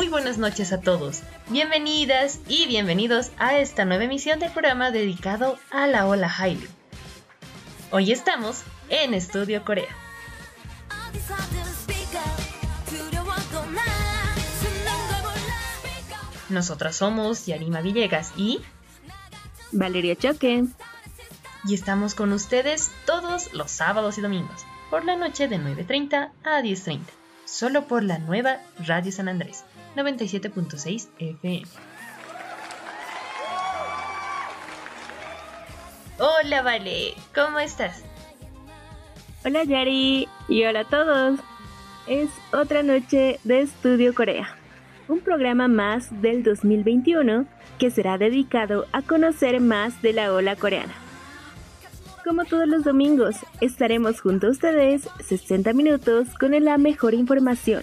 Muy buenas noches a todos. Bienvenidas y bienvenidos a esta nueva emisión del programa dedicado a la ola Hallyu. Hoy estamos en Estudio Corea. Nosotras somos Yarima Villegas y Valeria Choque. Y estamos con ustedes todos los sábados y domingos, por la noche de 9.30 a 10.30, solo por la nueva Radio San Andrés 97.6 FM. Hola Vale, ¿cómo estás? Hola Yari y hola a todos. Es otra noche de Estudio Corea un programa más del 2021 que será dedicado a conocer más de la ola coreana. Como todos los domingos, estaremos junto a ustedes 60 minutos con la mejor información,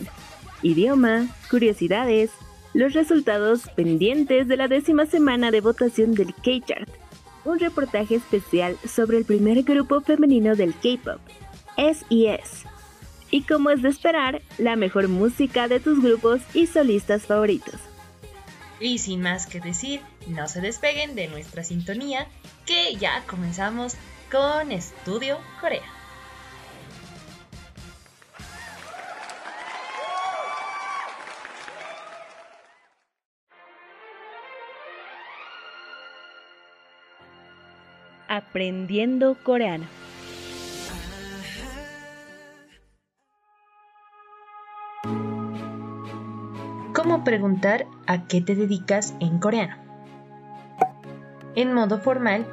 idioma, curiosidades, los resultados pendientes de la décima semana de votación del K-Chart, un reportaje especial sobre el primer grupo femenino del K-Pop, SES, y como es de esperar, la mejor música de tus grupos y solistas favoritos. Y sin más que decir, no se despeguen de nuestra sintonía, que ya comenzamos con Estudio Corea. Aprendiendo coreano. cómo preguntar a qué te dedicas en coreano. En modo formal,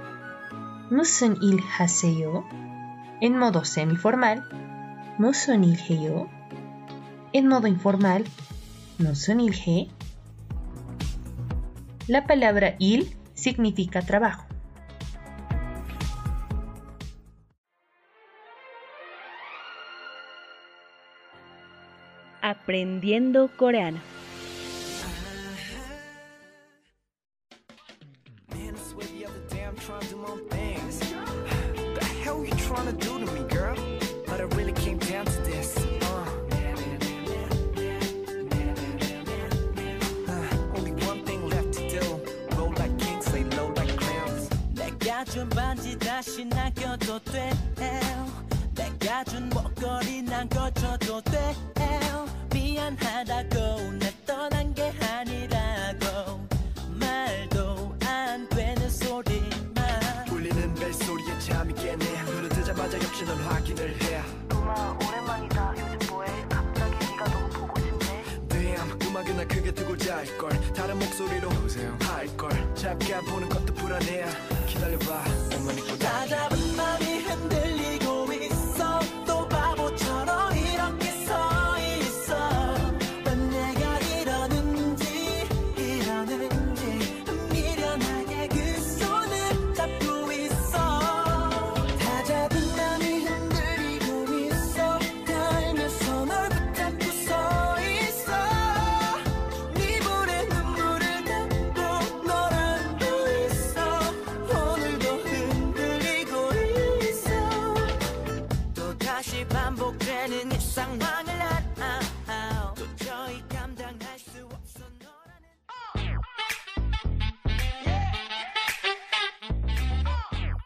무슨 일 하세요? En modo semiformal, 무슨 일 해요? En modo informal, 무슨 일 해? La palabra il significa trabajo. Aprendiendo coreano.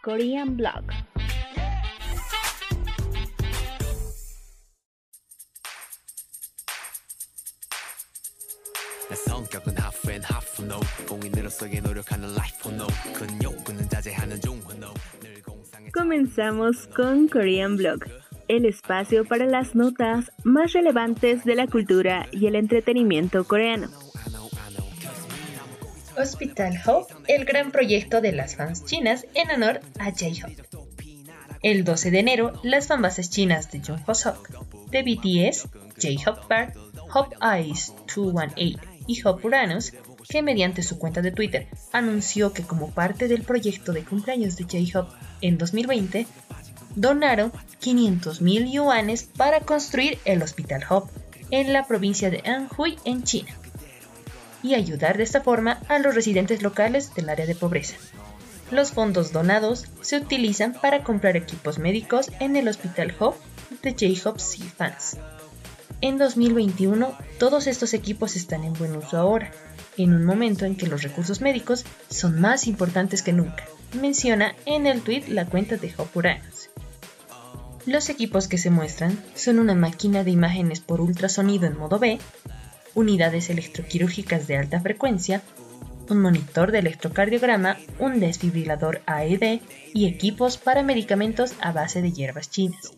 Korean Blog. 내 성격은 half and half no 공인으로서의 노력하는 life no 큰 욕구는 자제하는 중후 no 늘 공상에 Comenzamos con Korean Blog, el espacio para las notas más relevantes de la cultura y el entretenimiento coreano. Hospital Hope, el gran proyecto de las fans chinas en honor a J-Hope. El 12 de enero, las fanbases chinas de Jungho Sok, de BTS, J-Hope Park, Hope Eyes 218 y Hope Uranus, que mediante su cuenta de Twitter anunció que como parte del proyecto de cumpleaños de J-Hope en 2020, donaron 500.000 yuanes para construir el Hospital Hope en la provincia de Anhui en China y ayudar de esta forma a los residentes locales del área de pobreza. Los fondos donados se utilizan para comprar equipos médicos en el Hospital Hope de J-Hope Sea Fans. En 2021, todos estos equipos están en buen uso ahora, en un momento en que los recursos médicos son más importantes que nunca, menciona en el tweet la cuenta de Hope Uranus. Los equipos que se muestran son una máquina de imágenes por ultrasonido en modo B, unidades electroquirúrgicas de alta frecuencia, un monitor de electrocardiograma, un desfibrilador AED y equipos para medicamentos a base de hierbas chinas.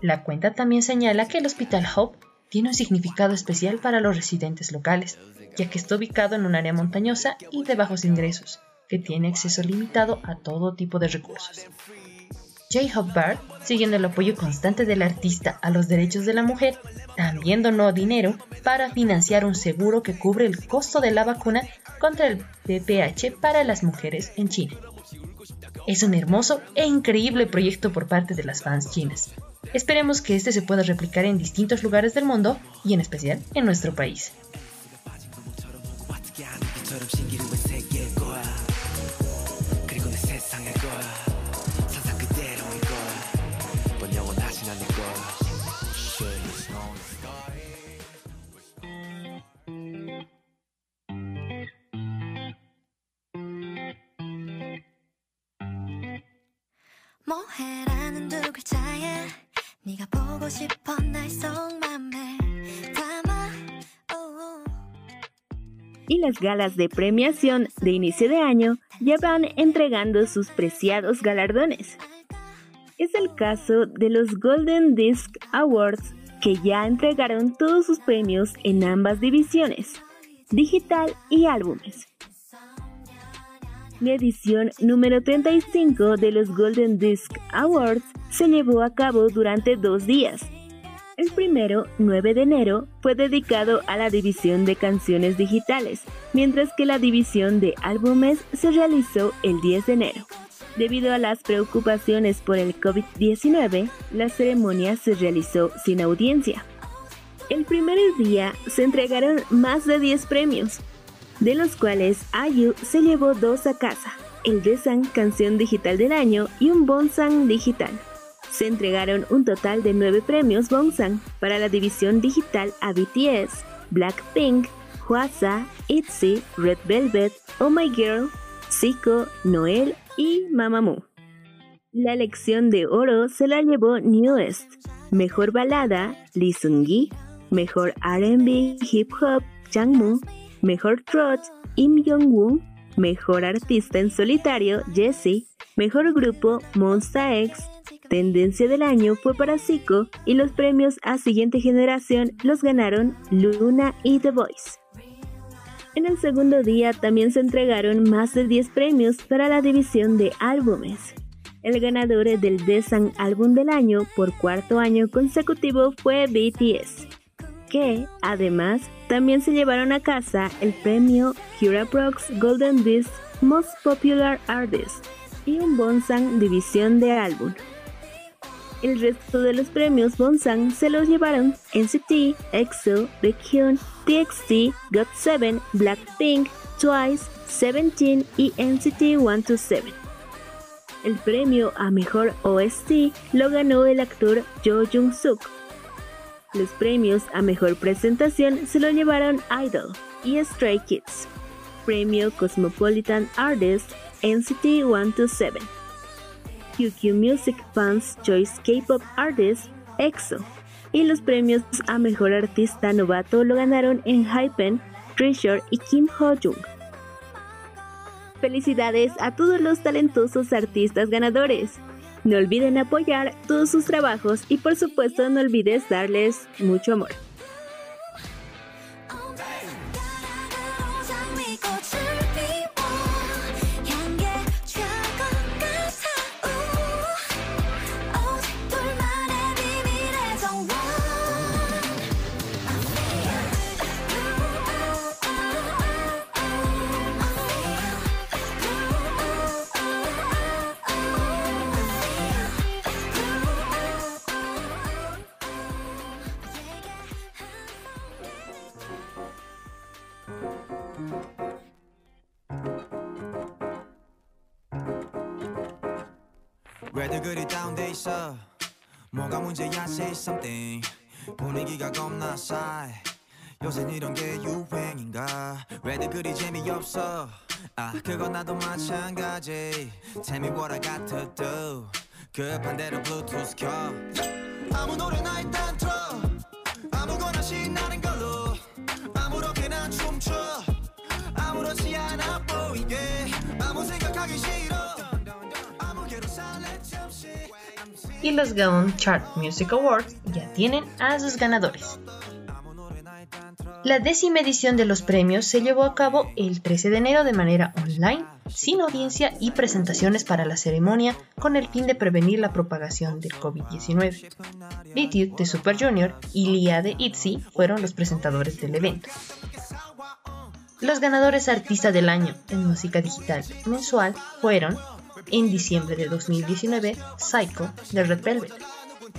La cuenta también señala que el Hospital Hope tiene un significado especial para los residentes locales, ya que está ubicado en un área montañosa y de bajos ingresos, que tiene acceso limitado a todo tipo de recursos. Bard, siguiendo el apoyo constante del artista a los derechos de la mujer, también donó dinero para financiar un seguro que cubre el costo de la vacuna contra el VPH para las mujeres en China. Es un hermoso e increíble proyecto por parte de las fans chinas. Esperemos que este se pueda replicar en distintos lugares del mundo y en especial en nuestro país. 글자에 네가 보고 싶어 날 속맘에 담아 oh. Y las galas de premiación de inicio de año ya van entregando sus preciados galardones. Es el caso de los Golden Disc Awards que ya entregaron todos sus premios en ambas divisiones, digital y álbumes. La edición número 35 de los Golden Disc Awards se llevó a cabo durante dos días. El primero, 9 de enero, fue dedicado a la división de canciones digitales, mientras que la división de álbumes se realizó el 10 de enero. Debido a las preocupaciones por el COVID-19, la ceremonia se realizó sin audiencia. El primer día se entregaron más de 10 premios, de los cuales IU se llevó dos a casa, el Desan Canción Digital del Año y un Bonsang Digital. Se entregaron un total de 9 premios Bonsang para la división digital a BTS, Blackpink, Hwasa, ITZY, Red Velvet, Oh My Girl, Zico, Noel y Mamamoo. La elección de oro se la llevó Newest. Mejor balada, Lee Seung-gi. Mejor R&B, Hip Hop, Jangmoo. Mejor trot, Im Jong-woo. Mejor artista en solitario, Jessie. Mejor grupo, Monsta X. Tendencia del año fue para Zico y los premios a siguiente generación los ganaron Luna y The Voice. En el segundo día también se entregaron más de 10 premios para la división de álbumes. El ganador del Desan Álbum del Año por cuarto año consecutivo fue BTS, que además también se llevaron a casa el premio Cura Prox Golden Disc Most Popular Artist y un Bonsang División de Álbum. El resto de los premios Bonsang se los llevaron NCT, EXO, Baekhyun, TXT, GOT7, Blackpink, Twice, Seventeen y NCT 127. El premio a mejor OST lo ganó el actor Jo Jung Suk. Los premios a mejor presentación se lo llevaron Idol y Stray Kids. Premio Cosmopolitan Artist NCT 127. QQ Music Fans Choice K-Pop Artist EXO. Y los premios a mejor artista novato lo ganaron en Hypen, Treasure y Kim Ho Jung. Felicidades a todos los talentosos artistas ganadores. No olviden apoyar todos sus trabajos y por supuesto no olvides darles mucho amor. Say something. 분위기가 겁나 싸해. 요샌 이런 게 유행인가? 왜들 그리 재미없어? 아 그건 나도 마찬가지. Tell me what I got to do 급한 대로 블루투스 켜. 아무 노래나 일단 틀어. 아무거나 신나는 걸 Y los Gaon Chart Music Awards ya tienen a sus ganadores. La décima edición de los premios se llevó a cabo el 13 de enero de manera online, sin audiencia y presentaciones para la ceremonia, con el fin de prevenir la propagación del COVID-19. BTS de Super Junior y Lia de ITZY fueron los presentadores del evento. Los ganadores Artista del Año en música digital mensual fueron, en diciembre de 2019, Psycho de Red Velvet,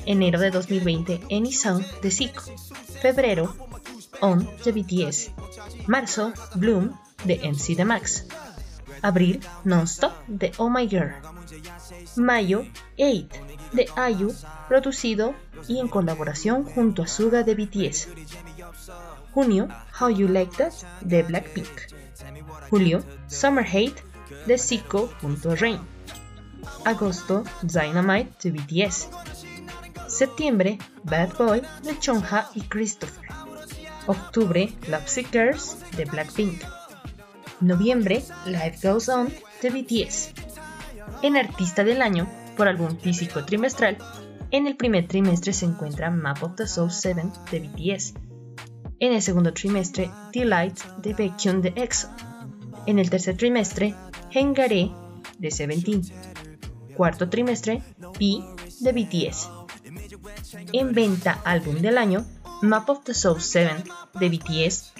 enero de 2020, Any Song de Zico, febrero, On de BTS, marzo, Bloom de MC de Max, abril, Nonstop de Oh My Girl, mayo, 8 de IU, producido y en colaboración junto a Suga de BTS, junio, How You Like That de Blackpink, julio, Summer Hate de Zico junto a Rain, agosto, Dynamite de BTS, septiembre, Bad Boy de Chonha y Christopher, octubre, Lovesick Girls de Blackpink, noviembre, Life Goes On de BTS. En Artista del Año, por álbum físico trimestral, en el primer trimestre se encuentra Map of the Soul 7 de BTS. En el segundo trimestre, Delight de Baekhyun de EXO. En el tercer trimestre, Hengare de Seventeen. Cuarto trimestre, P de BTS. En venta álbum del año, Map of the Soul 7 de BTS,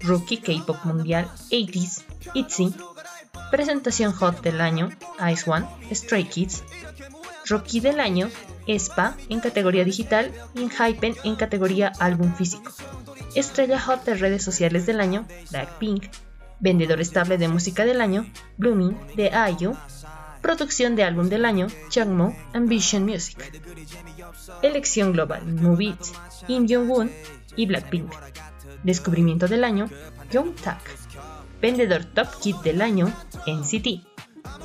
Rookie K-Pop Mundial 80s, ITZY, Presentación Hot del año, Ice One, Stray Kids, Rookie del año, ESPA en categoría digital y en Hypen en categoría álbum físico. Estrella Hot de redes sociales del año, Blackpink, Vendedor estable de música del año, Blooming de IU, Producción de álbum del año, Changmo, Ambition Music. Elección global, Move It, Kim Jong-un y Blackpink. Descubrimiento del año, Young Tak. Vendedor Top Kit del año, NCT.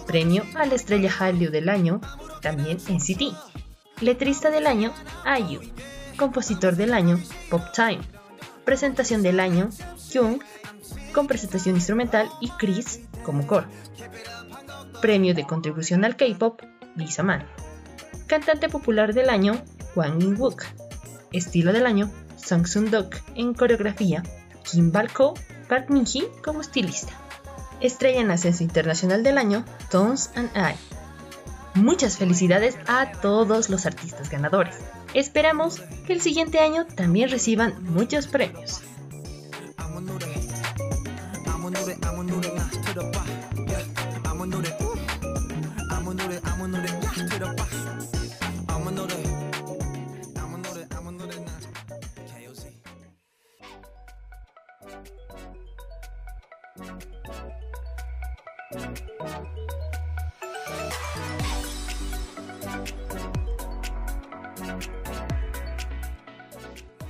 Premio a la estrella Hallyu del año, también NCT. Letrista del año, IU. Compositor del año, Pop Time. Presentación del año, Jung, con presentación instrumental y Chris como coro. Premio de contribución al K-pop, Lisa Man. Cantante popular del año, Wang In-wook. Estilo del año, Song Sun-dok en coreografía, Kim Balko, Park Min-hee como estilista. Estrella en ascenso internacional del año, Tones and I. Muchas felicidades a todos los artistas ganadores. Esperamos que el siguiente año también reciban muchos premios.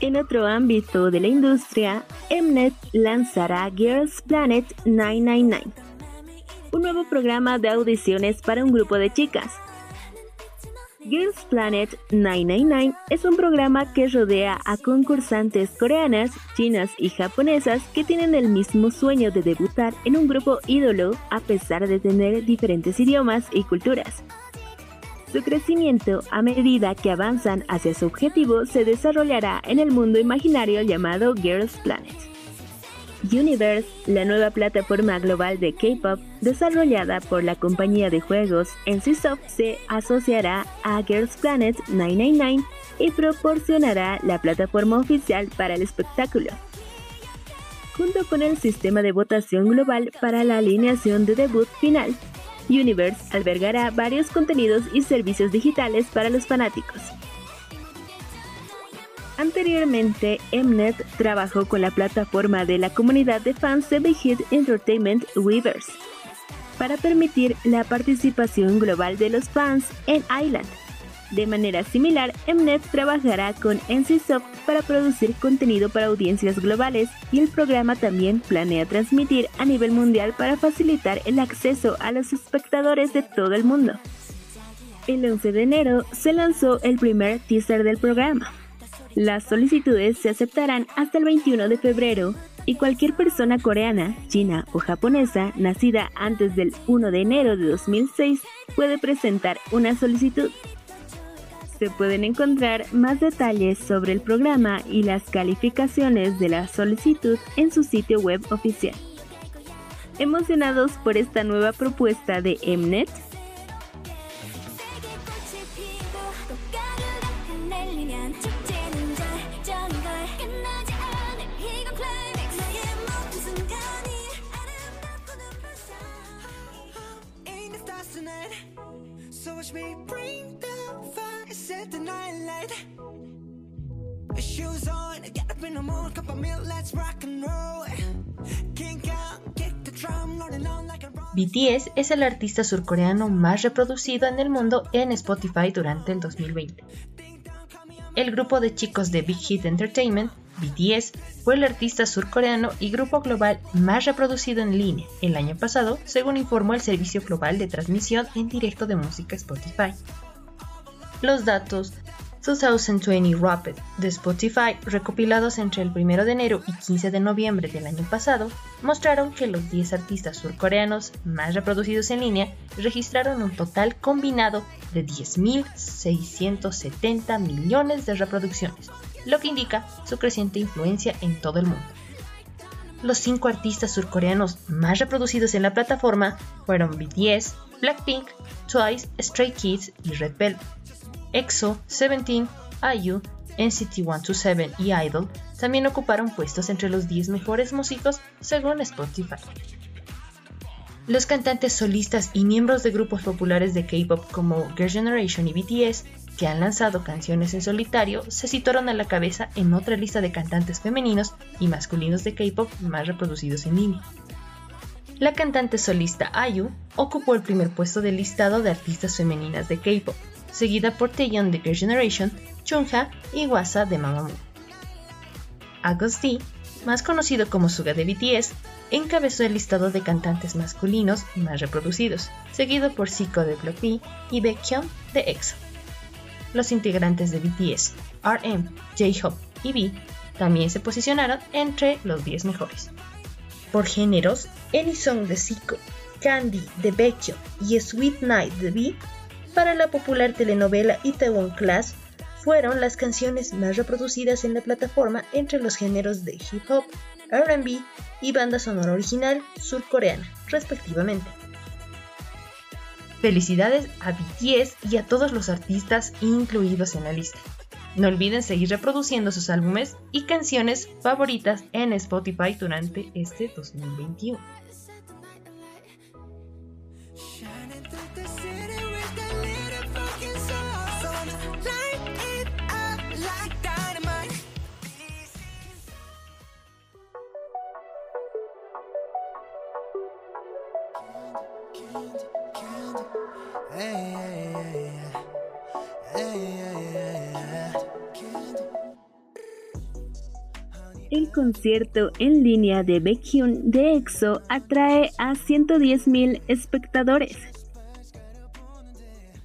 En otro ámbito de la industria, Mnet lanzará Girls Planet 999, un nuevo programa de audiciones para un grupo de chicas. Girls Planet 999 es un programa que rodea a concursantes coreanas, chinas y japonesas que tienen el mismo sueño de debutar en un grupo ídolo a pesar de tener diferentes idiomas y culturas. Su crecimiento a medida que avanzan hacia su objetivo se desarrollará en el mundo imaginario llamado Girls Planet. Universe, la nueva plataforma global de K-pop desarrollada por la compañía de juegos NCSoft, se asociará a Girls Planet 999 y proporcionará la plataforma oficial para el espectáculo. Junto con el sistema de votación global para la alineación de debut final, Universe albergará varios contenidos y servicios digitales para los fanáticos. Anteriormente, Mnet trabajó con la plataforma de la comunidad de fans de Big Hit Entertainment Weavers para permitir la participación global de los fans en Island. De manera similar, Mnet trabajará con NCSoft para producir contenido para audiencias globales y el programa también planea transmitir a nivel mundial para facilitar el acceso a los espectadores de todo el mundo. El 11 de enero se lanzó el primer teaser del programa. Las solicitudes se aceptarán hasta el 21 de febrero y cualquier persona coreana, china o japonesa nacida antes del 1 de enero de 2006 puede presentar una solicitud. Se pueden encontrar más detalles sobre el programa y las calificaciones de la solicitud en su sitio web oficial. ¿Emocionados por esta nueva propuesta de Mnet? BTS es el artista surcoreano más reproducido en el mundo en Spotify durante el 2020. El grupo de chicos de Big Hit Entertainment, BTS, fue el artista surcoreano y grupo global más reproducido en línea el año pasado, según informó el Servicio Global de Transmisión en Directo de Música Spotify. Los datos 2020 Rapid de Spotify, recopilados entre el 1 de enero y 15 de noviembre del año pasado, mostraron que los 10 artistas surcoreanos más reproducidos en línea registraron un total combinado de 10.670 millones de reproducciones, lo que indica su creciente influencia en todo el mundo. Los cinco artistas surcoreanos más reproducidos en la plataforma fueron BTS, Blackpink, Twice, Stray Kids y Red Velvet. EXO, Seventeen, IU, NCT 127 y Idol también ocuparon puestos entre los 10 mejores músicos según Spotify. Los cantantes solistas y miembros de grupos populares de K-pop como Girl Generation y BTS, que han lanzado canciones en solitario, se situaron a la cabeza en otra lista de cantantes femeninos y masculinos de K-pop más reproducidos en línea. La cantante solista IU ocupó el primer puesto del listado de artistas femeninas de K-pop, seguida por Taeyeon de Girl Generation, Chungha y Wasa de Mamamoo. August D, más conocido como Suga de BTS, encabezó el listado de cantantes masculinos más reproducidos, seguido por Zico de Blackpink y Baekhyun de EXO. Los integrantes de BTS, RM, J-Hope y V también se posicionaron entre los 10 mejores. Por géneros, Song de Zico, Candy de Baekhyun y Sweet Night de V para la popular telenovela Itaewon Class fueron las canciones más reproducidas en la plataforma entre los géneros de hip hop, RB y banda sonora original surcoreana, respectivamente. Felicidades a BTS y a todos los artistas incluidos en la lista. No olviden seguir reproduciendo sus álbumes y canciones favoritas en Spotify durante este 2021. Concierto en línea de Baekhyun de EXO atrae a 110.000 espectadores.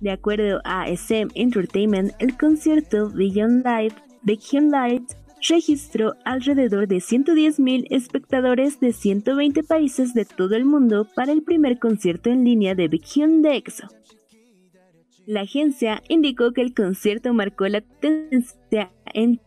De acuerdo a SM Entertainment, el concierto Beyond Live Baekhyun Live registró alrededor de 110.000 espectadores de 120 países de todo el mundo para el primer concierto en línea de Baekhyun de EXO. La agencia indicó que el concierto marcó la tendencia en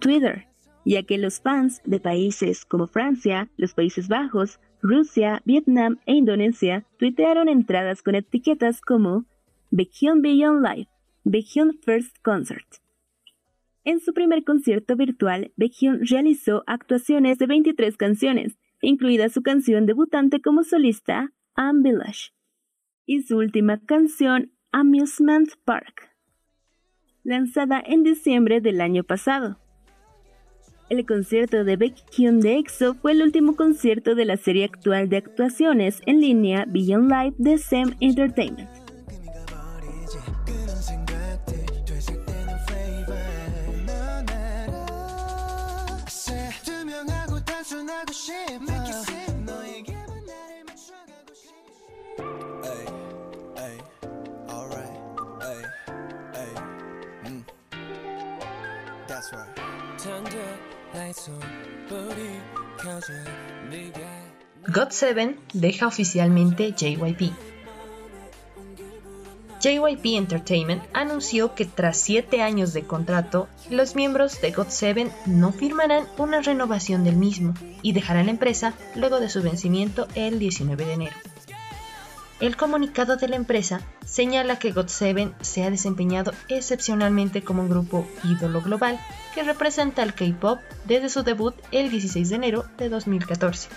Twitter, ya que los fans de países como Francia, los Países Bajos, Rusia, Vietnam e Indonesia tuitearon entradas con etiquetas como Baekhyun Beyond Live, Baekhyun First Concert. En su primer concierto virtual, Baekhyun realizó actuaciones de 23 canciones, incluida su canción debutante como solista, I'm Village, y su última canción, Amusement Park, lanzada en diciembre del año pasado. El concierto de Beck Hyun de EXO fue el último concierto de la serie actual de actuaciones en línea Beyond Live de SEM Entertainment. Mm. God 7 deja oficialmente JYP. JYP Entertainment anunció que tras 7 años de contrato, los miembros de God 7 no firmarán una renovación del mismo y dejarán la empresa luego de su vencimiento el 19 de enero. El comunicado de la empresa señala que GOT7 se ha desempeñado excepcionalmente como un grupo ídolo global que representa al K-pop desde su debut el 16 de enero de 2014.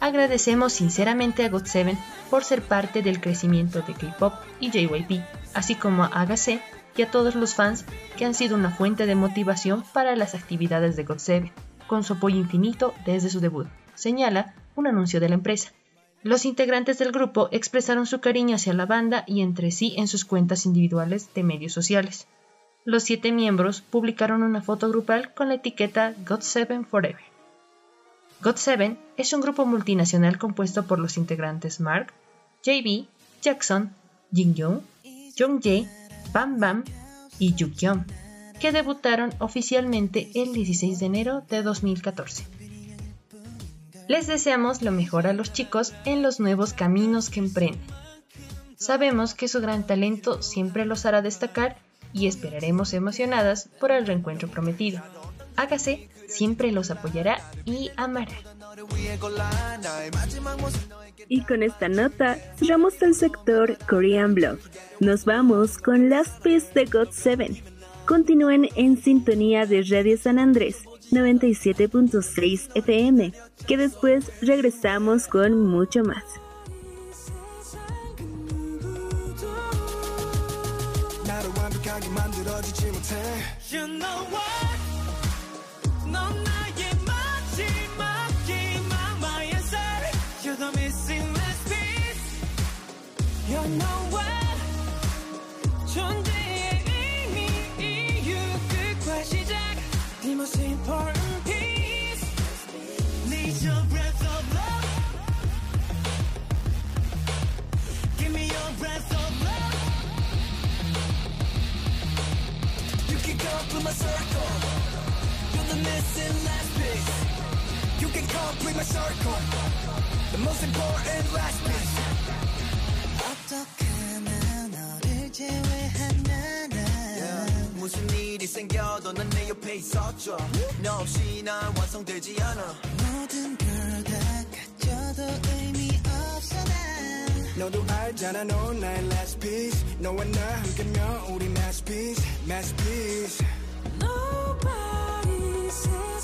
Agradecemos sinceramente a GOT7 por ser parte del crecimiento de K-pop y JYP, así como a Agase y a todos los fans que han sido una fuente de motivación para las actividades de GOT7, con su apoyo infinito desde su debut, señala un anuncio de la empresa. Los integrantes del grupo expresaron su cariño hacia la banda y entre sí en sus cuentas individuales de medios sociales. Los siete miembros publicaron una foto grupal con la etiqueta GOT7 Forever. GOT7 es un grupo multinacional compuesto por los integrantes Mark, JB, Jackson, Jin-young, Jongjae, Bam Bam y Jukyeon, que debutaron oficialmente el 16 de enero de 2014. Les deseamos lo mejor a los chicos en los nuevos caminos que emprenden. Sabemos que su gran talento siempre los hará destacar y esperaremos emocionadas por el reencuentro prometido. Hágase siempre los apoyará y amará. Y con esta nota cerramos el sector Korean Blog. Nos vamos con las pistas de God 7. Continúen en sintonía de Radio San Andrés 97.6 FM, que después regresamos con mucho más. You're the missing last piece. You can complete my circle. The most important last piece. 어떻게 너를 제외한 나는 무슨 일이 생겨도 난 내 옆에 있었죠 너 없이 난 완성되지 않아 모든 걸 다 가져도 의미 없어 난 너도 알잖아 넌 나의 last piece 너와 나 함께면 우리 masterpiece masterpiece Nobody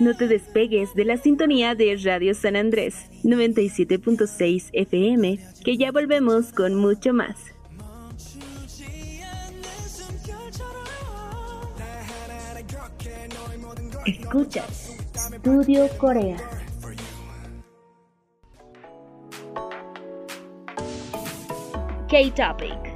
No te despegues de la sintonía de Radio San Andrés 97.6 FM, que ya volvemos con mucho más. Escuchas Studio Corea. K-Topic.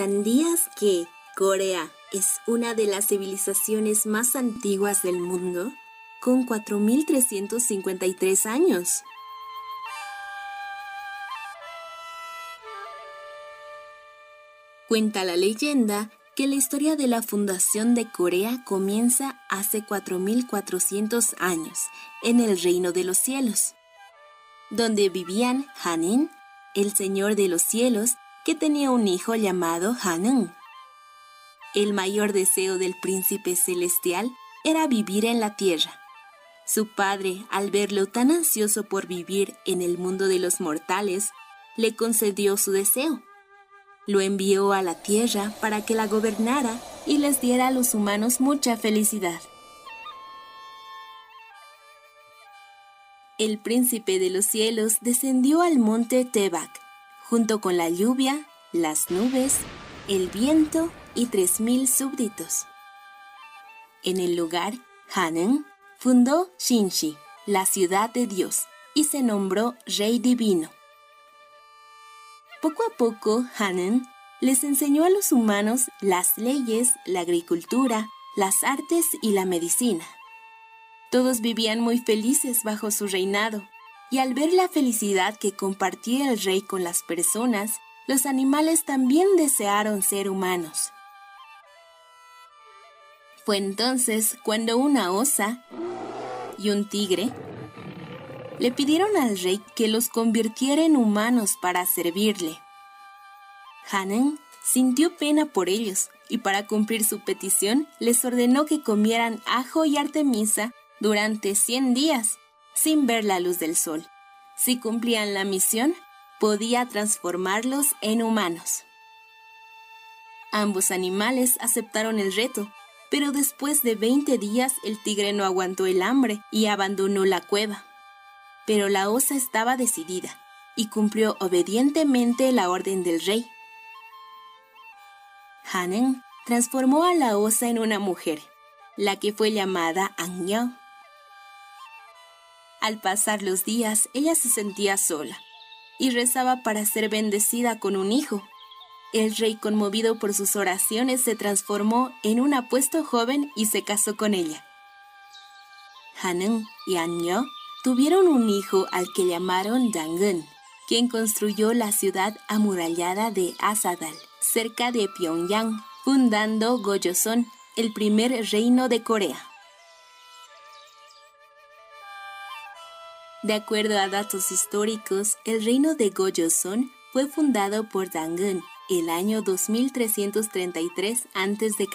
¿Sabías que Corea es una de las civilizaciones más antiguas del mundo? Con 4.353 años. Cuenta la leyenda que la historia de la fundación de Corea comienza hace 4.400 años en el Reino de los Cielos, donde vivían Hanin, el Señor de los Cielos, que tenía un hijo llamado Hanung. El mayor deseo del príncipe celestial era vivir en la tierra. Su padre, al verlo tan ansioso por vivir en el mundo de los mortales, le concedió su deseo. Lo envió a la tierra para que la gobernara y les diera a los humanos mucha felicidad. El príncipe de los cielos descendió al monte Tebac, junto con la lluvia, las nubes, el viento y tres mil súbditos. En el lugar, Hanen fundó Shinshi, la ciudad de Dios, y se nombró rey divino. Poco a poco, Hanen les enseñó a los humanos las leyes, la agricultura, las artes y la medicina. Todos vivían muy felices bajo su reinado, y al ver la felicidad que compartía el rey con las personas, los animales también desearon ser humanos. Fue entonces cuando una osa y un tigre le pidieron al rey que los convirtiera en humanos para servirle. Hanen sintió pena por ellos y para cumplir su petición les ordenó que comieran ajo y artemisa durante 100 días sin ver la luz del sol. Si cumplían la misión, podía transformarlos en humanos. Ambos animales aceptaron el reto, pero después de 20 días el tigre no aguantó el hambre y abandonó la cueva. Pero la osa estaba decidida y cumplió obedientemente la orden del rey. Hanen transformó a la osa en una mujer, la que fue llamada Anyo. Al pasar los días, ella se sentía sola y rezaba para ser bendecida con un hijo. El rey, conmovido por sus oraciones, se transformó en un apuesto joven y se casó con ella. Hanung y Anyo tuvieron un hijo al que llamaron Dangun, quien construyó la ciudad amurallada de Asadal, cerca de Pyongyang, fundando Gojoseon, el primer reino de Corea. De acuerdo a datos históricos, el reino de Gojoseon fue fundado por Dangun el año 2333 a.C.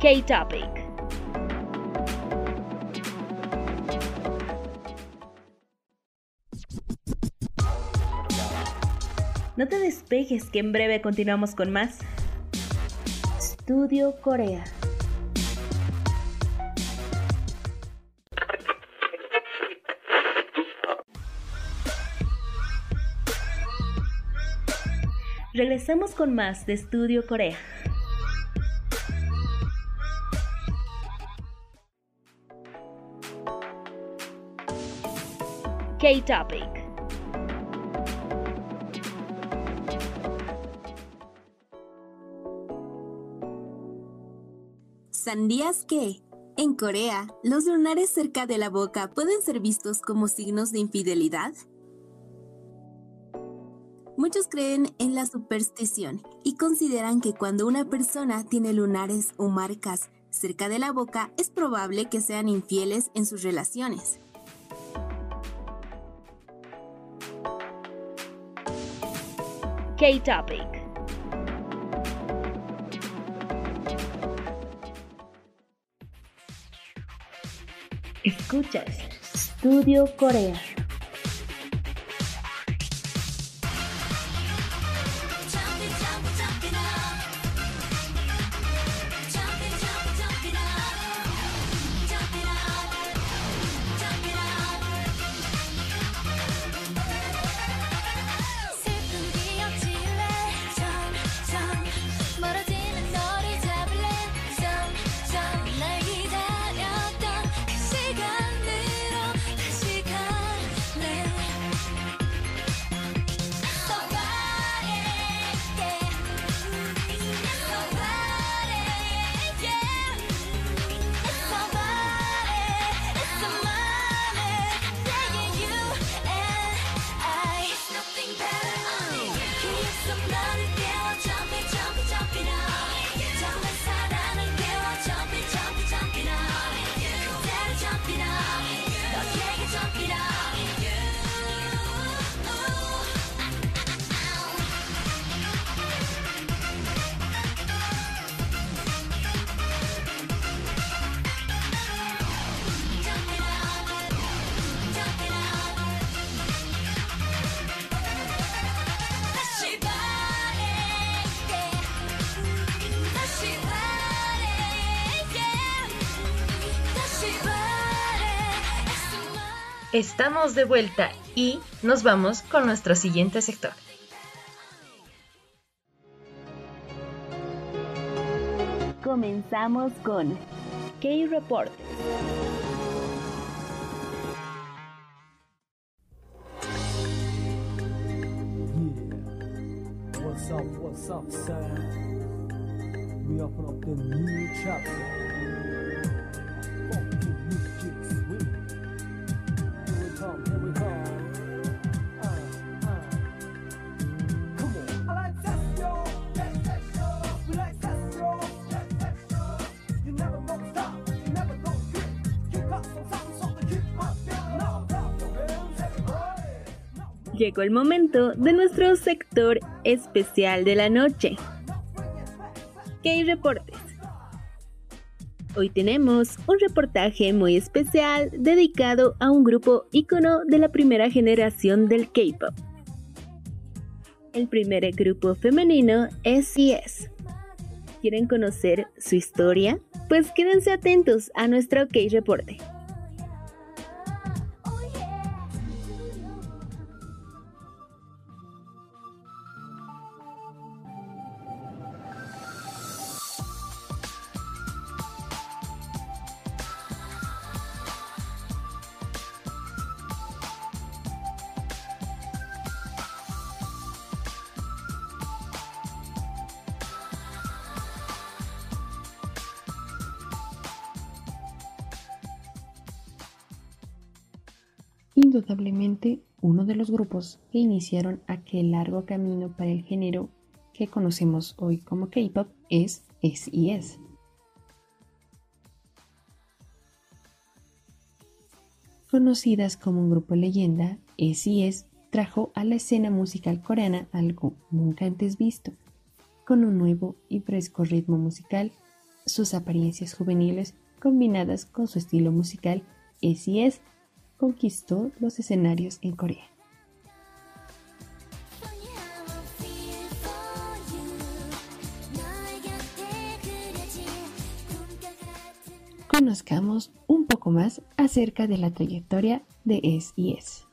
K-Topic. No te despegues que en breve continuamos con más. Estudio Corea. Regresamos con más de Estudio Corea. K-Topic. ¿Sabías que? En Corea, los lunares cerca de la boca pueden ser vistos como signos de infidelidad. Muchos creen en la superstición y consideran que cuando una persona tiene lunares o marcas cerca de la boca es probable que sean infieles en sus relaciones. K-Topic. Escuchas Studio Corea. Estamos de vuelta y nos vamos con nuestro siguiente sector. Comenzamos con K-Report. Yeah. What's up, what's up, Sam? We open up the new chapter. Llegó el momento de nuestro sector especial de la noche. K-Reportes. Hoy tenemos un reportaje muy especial dedicado a un grupo ícono de la primera generación del K-pop. El primer grupo femenino es SES. ¿Quieren conocer su historia? Pues quédense atentos a nuestro K-Reporte. Indudablemente, uno de los grupos que iniciaron aquel largo camino para el género que conocemos hoy como K-pop es SES. Conocidas como un grupo leyenda, SES trajo a la escena musical coreana algo nunca antes visto, con un nuevo y fresco ritmo musical, sus apariencias juveniles combinadas con su estilo musical, SES conquistó los escenarios en Corea. Conozcamos un poco más acerca de la trayectoria de SIS.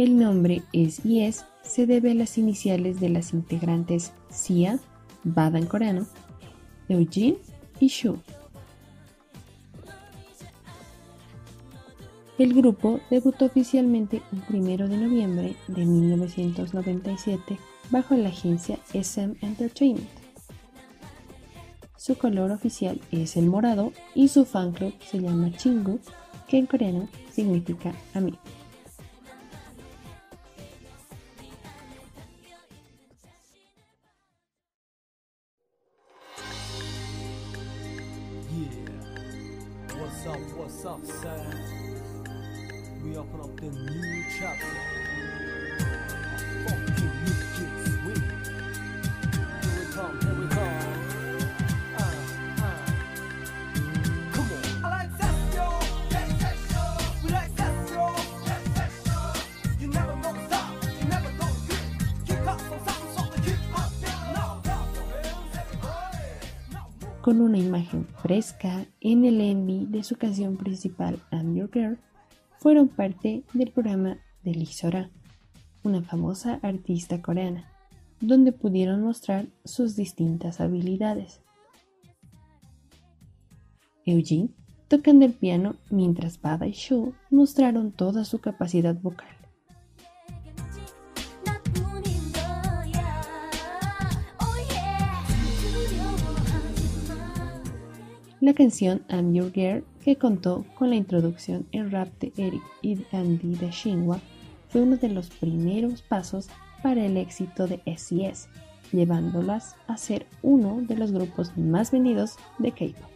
El nombre SES se debe a las iniciales de las integrantes Sia, Bada en coreano, Eugene y Shu. El grupo debutó oficialmente el 1 de noviembre de 1997 bajo la agencia SM Entertainment. Su color oficial es el morado y su fan club se llama Chingu, que en coreano significa amigo. What's up, what's up, Sam? We open up the new chapter. Con una imagen fresca en el envy de su canción principal I'm Your Girl, fueron parte del programa de Lee Sora, una famosa artista coreana, donde pudieron mostrar sus distintas habilidades. Eugene tocando el piano mientras Bada y Shu mostraron toda su capacidad vocal. La canción I'm Your Girl, que contó con la introducción en rap de Eric y Andy de Shinhwa, fue uno de los primeros pasos para el éxito de SES, llevándolas a ser uno de los grupos más vendidos de K-pop.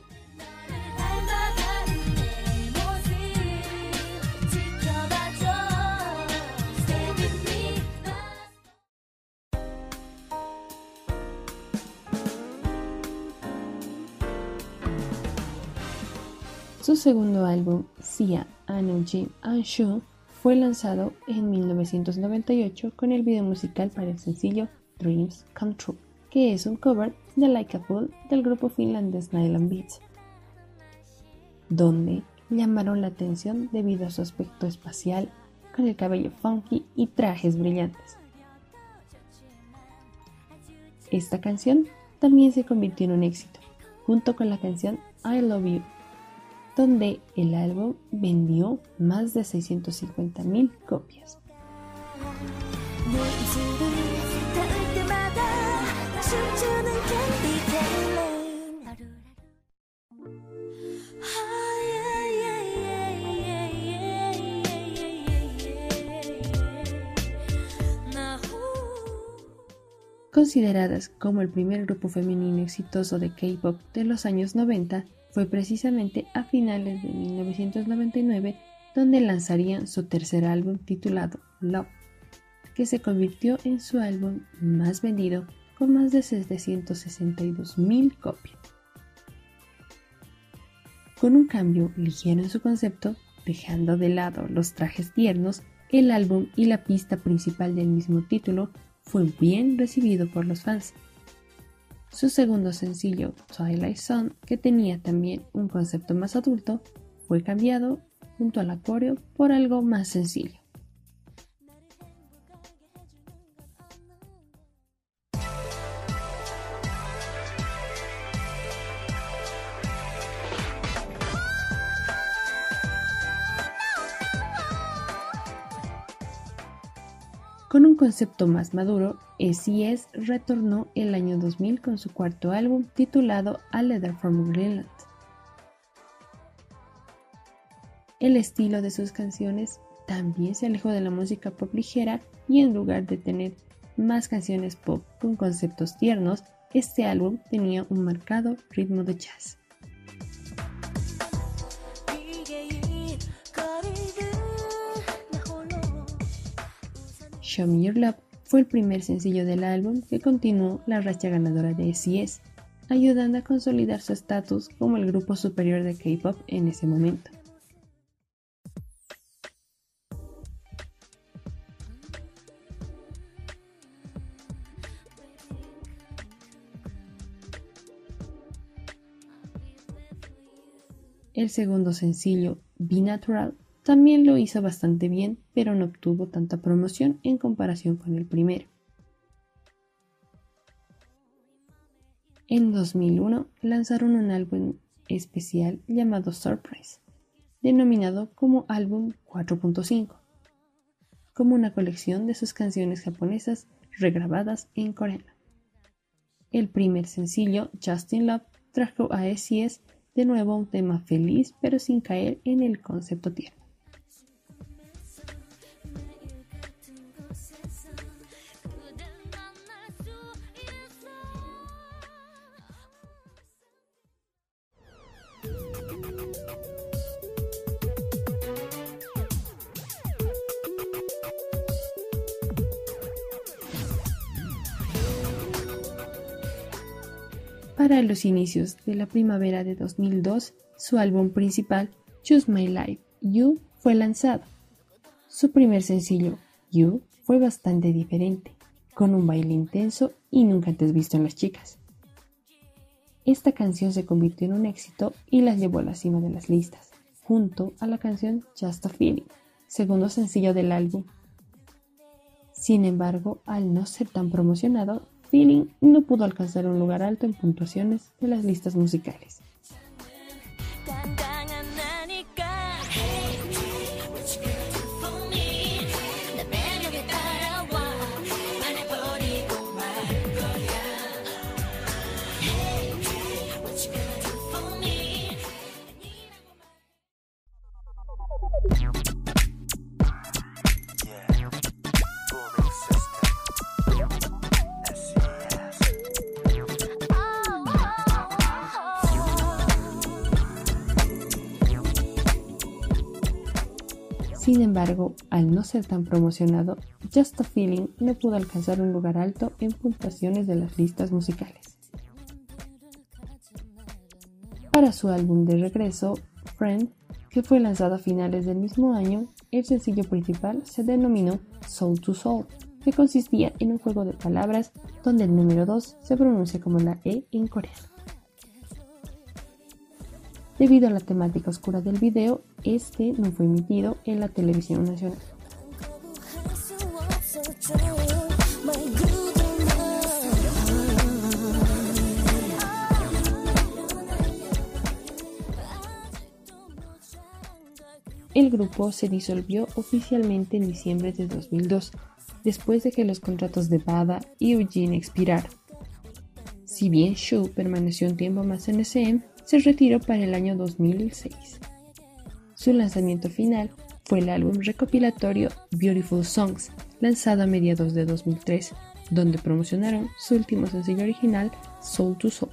Segundo álbum, Sia, Jim and fue lanzado en 1998 con el video musical para el sencillo Dreams Come True, que es un cover de Like a Fool del grupo finlandés Nylon Beats, donde llamaron la atención debido a su aspecto espacial, con el cabello funky y trajes brillantes. Esta canción también se convirtió en un éxito, junto con la canción I Love You, donde el álbum vendió más de 650.000 copias. Consideradas como el primer grupo femenino exitoso de K-pop de los años 90, fue precisamente a finales de 1999 donde lanzarían su tercer álbum titulado Love, que se convirtió en su álbum más vendido con más de 762.000 copias. Con un cambio ligero en su concepto, dejando de lado los trajes tiernos, el álbum y la pista principal del mismo título fue bien recibido por los fans. Su segundo sencillo, Twilight Sun, que tenía también un concepto más adulto, fue cambiado junto al coreo por algo más sencillo. Concepto más maduro, SES retornó el año 2000 con su cuarto álbum titulado A Letter from Greenland. El estilo de sus canciones también se alejó de la música pop ligera y en lugar de tener más canciones pop con conceptos tiernos, este álbum tenía un marcado ritmo de jazz. Show Me Your Love fue el primer sencillo del álbum que continuó la racha ganadora de SES, ayudando a consolidar su estatus como el grupo superior de K-pop en ese momento. El segundo sencillo, Be Natural, también lo hizo bastante bien, pero no obtuvo tanta promoción en comparación con el primero. En 2001 lanzaron un álbum especial llamado Surprise, denominado como álbum 4.5, como una colección de sus canciones japonesas regrabadas en coreano. El primer sencillo, Justin Love, trajo a SES de nuevo un tema feliz pero sin caer en el concepto tierno. Los inicios de la primavera de 2002, su álbum principal, Choose My Life, You, fue lanzado. Su primer sencillo, You, fue bastante diferente, con un baile intenso y nunca antes visto en las chicas. Esta canción se convirtió en un éxito y las llevó a la cima de las listas, junto a la canción Just a Feeling, segundo sencillo del álbum. Sin embargo, al no ser tan promocionado, Feeling no pudo alcanzar un lugar alto en puntuaciones de las listas musicales. No ser tan promocionado, Just a Feeling no pudo alcanzar un lugar alto en puntuaciones de las listas musicales. Para su álbum de regreso, Friend, que fue lanzado a finales del mismo año, el sencillo principal se denominó Soul to Soul, que consistía en un juego de palabras donde el número 2 se pronuncia como la E en coreano. Debido a la temática oscura del video, este no fue emitido en la televisión nacional. El grupo se disolvió oficialmente en diciembre de 2002, después de que los contratos de Bada y Eugene expiraron. Si bien Shu permaneció un tiempo más en SM, se retiró para el año 2006. Su lanzamiento final fue el álbum recopilatorio Beautiful Songs, lanzado a mediados de 2003, donde promocionaron su último sencillo original, Soul to Soul.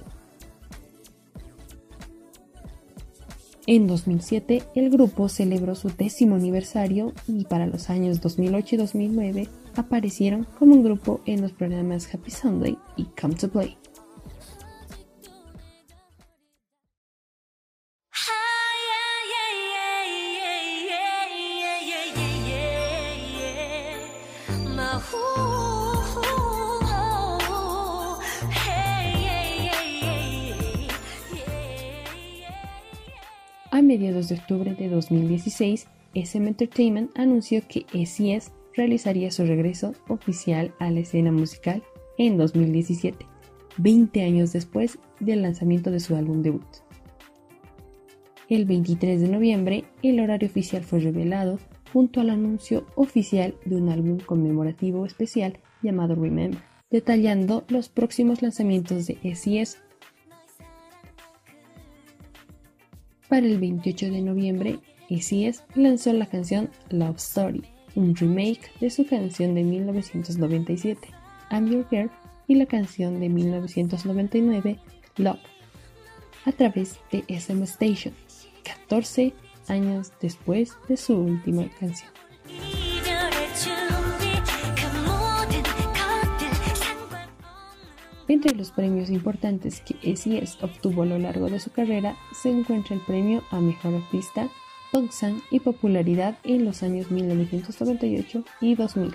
En 2007, el grupo celebró su décimo aniversario y para los años 2008 y 2009 aparecieron como un grupo en los programas Happy Sunday y Come to Play. A mediados de octubre de 2016, SM Entertainment anunció que SES realizaría su regreso oficial a la escena musical en 2017, 20 años después del lanzamiento de su álbum debut. El 23 de noviembre, el horario oficial fue revelado junto al anuncio oficial de un álbum conmemorativo especial llamado Remember, detallando los próximos lanzamientos de SES para el 28 de noviembre, SES lanzó la canción Love Story, un remake de su canción de 1997, I'm Your Girl, y la canción de 1999, Love, a través de SM Station, 14 años después de su última canción. Entre los premios importantes que SES obtuvo a lo largo de su carrera se encuentra el premio a Mejor Artista, Dongsan y popularidad en los años 1998 y 2000.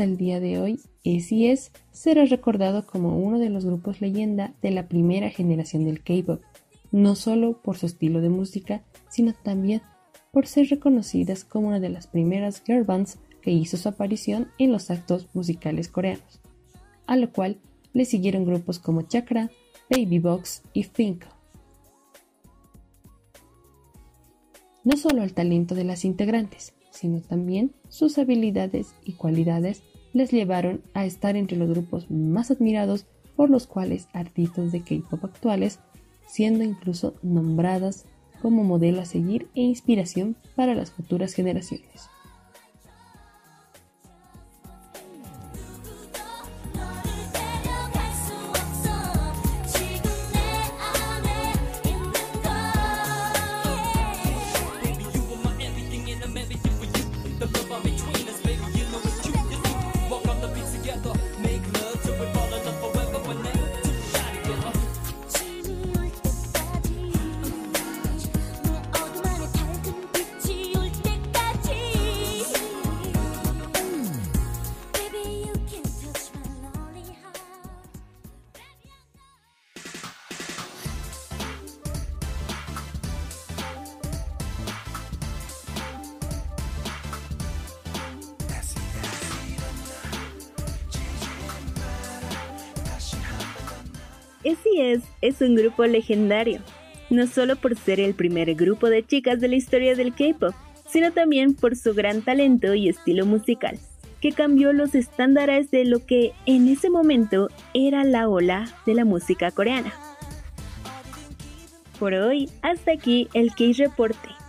Hasta el día de hoy, SES será recordado como uno de los grupos leyenda de la primera generación del K-pop, no solo por su estilo de música, sino también por ser reconocidas como una de las primeras girl bands que hizo su aparición en los actos musicales coreanos, a lo cual le siguieron grupos como Chakra, Baby Box y Think. No solo el talento de las integrantes, sino también sus habilidades y cualidades les llevaron a estar entre los grupos más admirados por los cuales artistas de K-pop actuales, siendo incluso nombradas como modelo a seguir e inspiración para las futuras generaciones. Es un grupo legendario, no solo por ser el primer grupo de chicas de la historia del K-pop, sino también por su gran talento y estilo musical, que cambió los estándares de lo que en ese momento era la ola de la música coreana. Por hoy, hasta aquí el K-Reporte.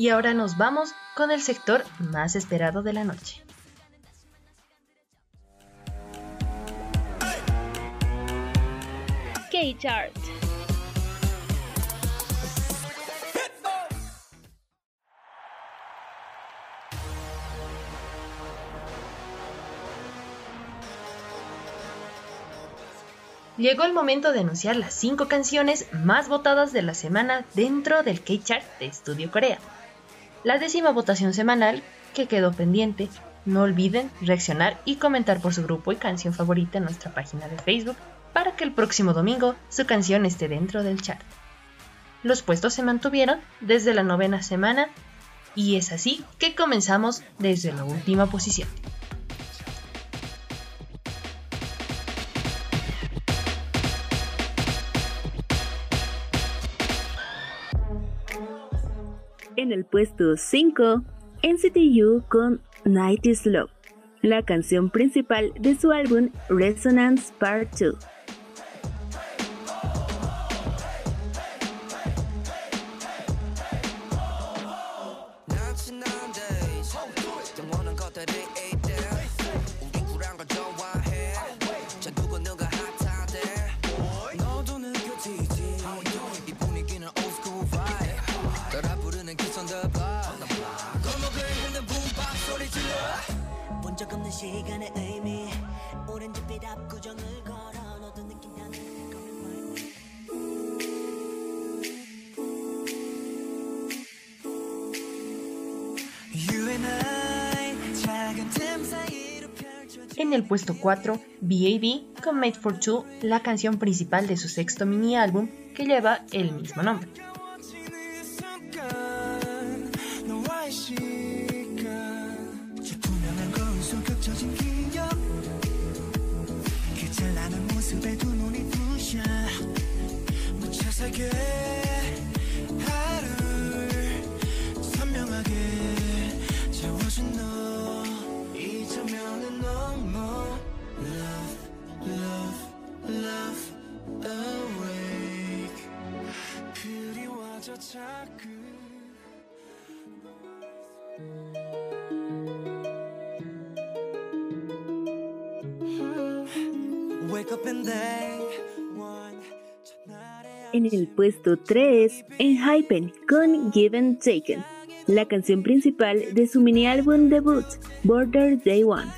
Y ahora nos vamos con el sector más esperado de la noche. K-Chart. Llegó el momento de anunciar las 5 canciones más votadas de la semana dentro del K-Chart de Estudio Corea. La décima votación semanal que quedó pendiente. No olviden reaccionar y comentar por su grupo y canción favorita en nuestra página de Facebook para que el próximo domingo su canción esté dentro del chart. Los puestos se mantuvieron desde la novena semana y es así que comenzamos desde la última posición. En el puesto 5, NCT U con Night is Love, la canción principal de su álbum Resonance Part 2. En el puesto 4, B.A.B. con Made for Two, la canción principal de su sexto mini álbum que lleva el mismo nombre. puesto 3 en Hypen con Given Taken, la canción principal de su mini álbum debut, Border Day One.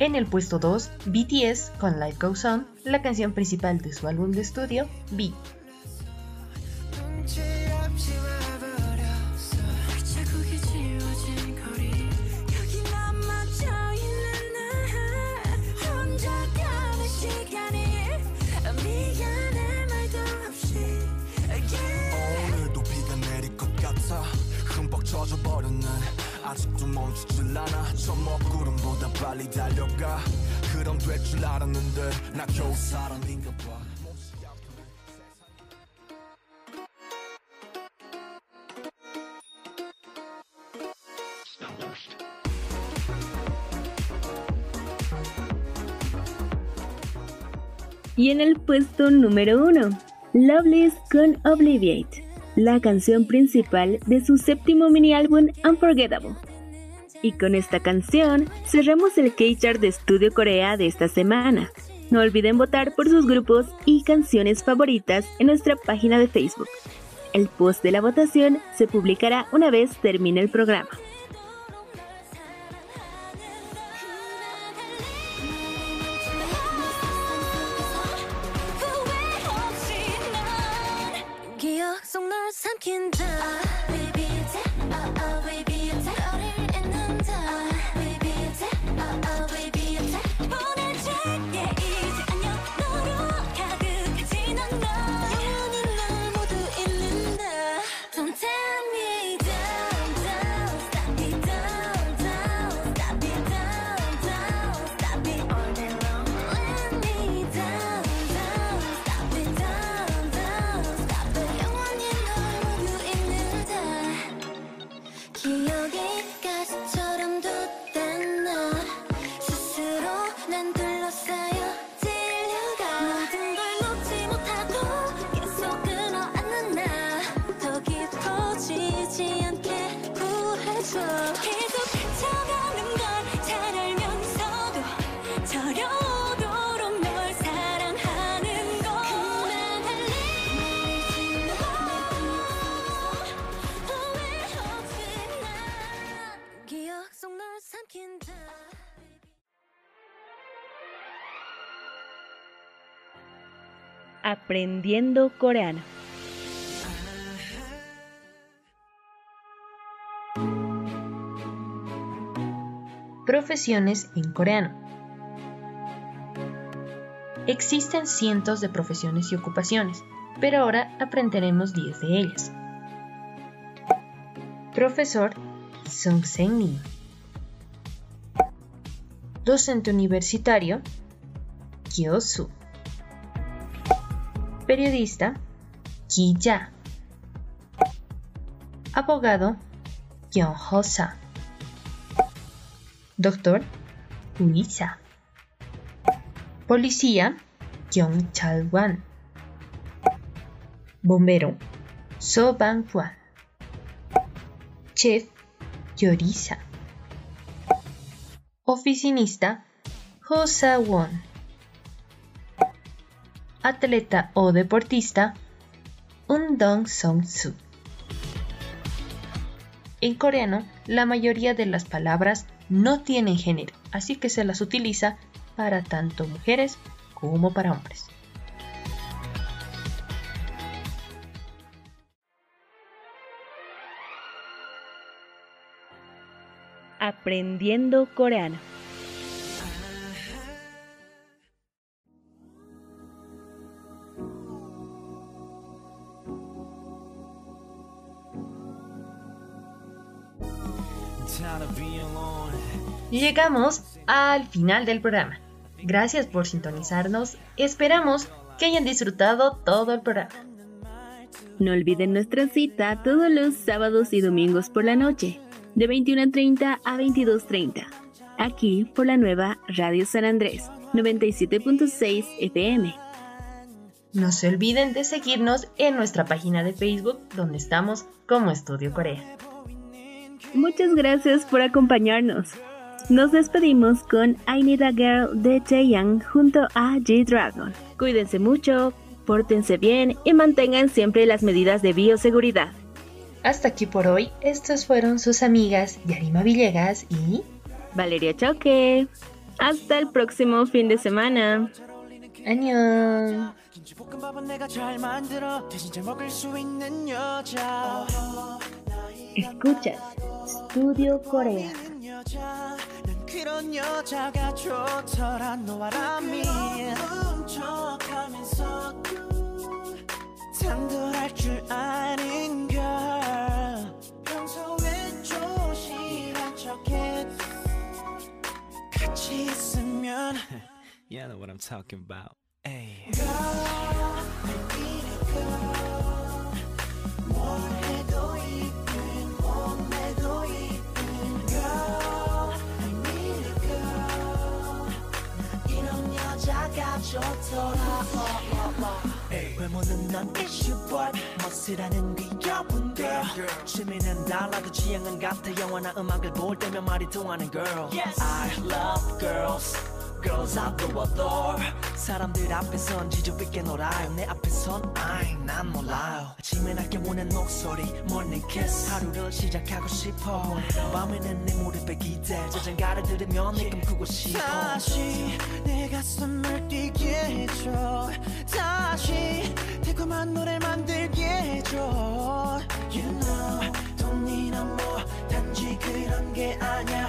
En el puesto 2, BTS con Life Goes On, la canción principal de su álbum de estudio, B. En el puesto número 1, Loveless con Obliviate, la canción principal de su séptimo mini álbum Unforgettable. Y con esta canción cerramos el K-Chart de Estudio Corea de esta semana. No olviden votar por sus grupos y canciones favoritas en nuestra página de Facebook. El post de la votación se publicará una vez termine el programa. 계속 널 삼킨다. Aprendiendo Coreano. Profesiones en coreano. Existen cientos de profesiones y ocupaciones, pero ahora aprenderemos 10 de ellas. Profesor Sung Seng Docente universitario Kyosu. Periodista, Kiya. Abogado, Kyonhosa. Doctor, Uisa. Policía, Kyongchalwan. Bombero, So Bang-hwan. Chef, Yorisa. Oficinista, Ho Sa-won. Atleta o deportista, Un-dong Song-soo. En coreano, la mayoría de las palabras no tienen género, así que se las utiliza para tanto mujeres como para hombres. Aprendiendo coreano. Llegamos al final del programa. Gracias por sintonizarnos. Esperamos que hayan disfrutado todo el programa. No olviden nuestra cita todos los sábados y domingos por la noche, de 21.30 a 22.30, aquí por la nueva Radio San Andrés, 97.6 FM. No se olviden de seguirnos en nuestra página de Facebook, donde estamos como Estudio Corea. Muchas gracias por acompañarnos. Nos despedimos con I Need a Girl de Taeyang junto a G-Dragon. Cuídense mucho, pórtense bien y mantengan siempre las medidas de bioseguridad. Hasta aquí por hoy, estas fueron sus amigas Yarima Villegas y Valeria Choque. Hasta el próximo fin de semana. ¡Añón! 김치볶음밥은 내가 잘 만들어 대신 잘 먹을 수 있는 여자 Escuchas Studio Corea. 있는 여자 난 그런 여자가 좋더라 너와라미 훔쳐가면서도 당돌할 줄 아는 걸 평소에 조심한 척해 같이 있으면 You know what I'm talking about. Hey. 좋더라 외모는 넌 issue but 멋이라는 귀여운 girl 취미는 달라도 취향은 같아 영화나 음악을 볼 때면 말이 통하는 girl I love girls Girls I do adore 사람들 앞에선 지적 있게 놀아요. 내 앞에선 아이 난 몰라요. 아침에 낮게 보낸 목소리 morning kiss. 하루를 시작하고 싶어. 밤에는 내 무릎에 기대. 자장가를 들으면 내 꿈꾸고 싶어. 다시 내 가슴을 뛰게 해줘. 다시 달콤한 노래 만들게 해줘. You know 돈 이나 뭐 단지 그런 게 아냐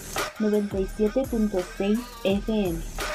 97.6 FM.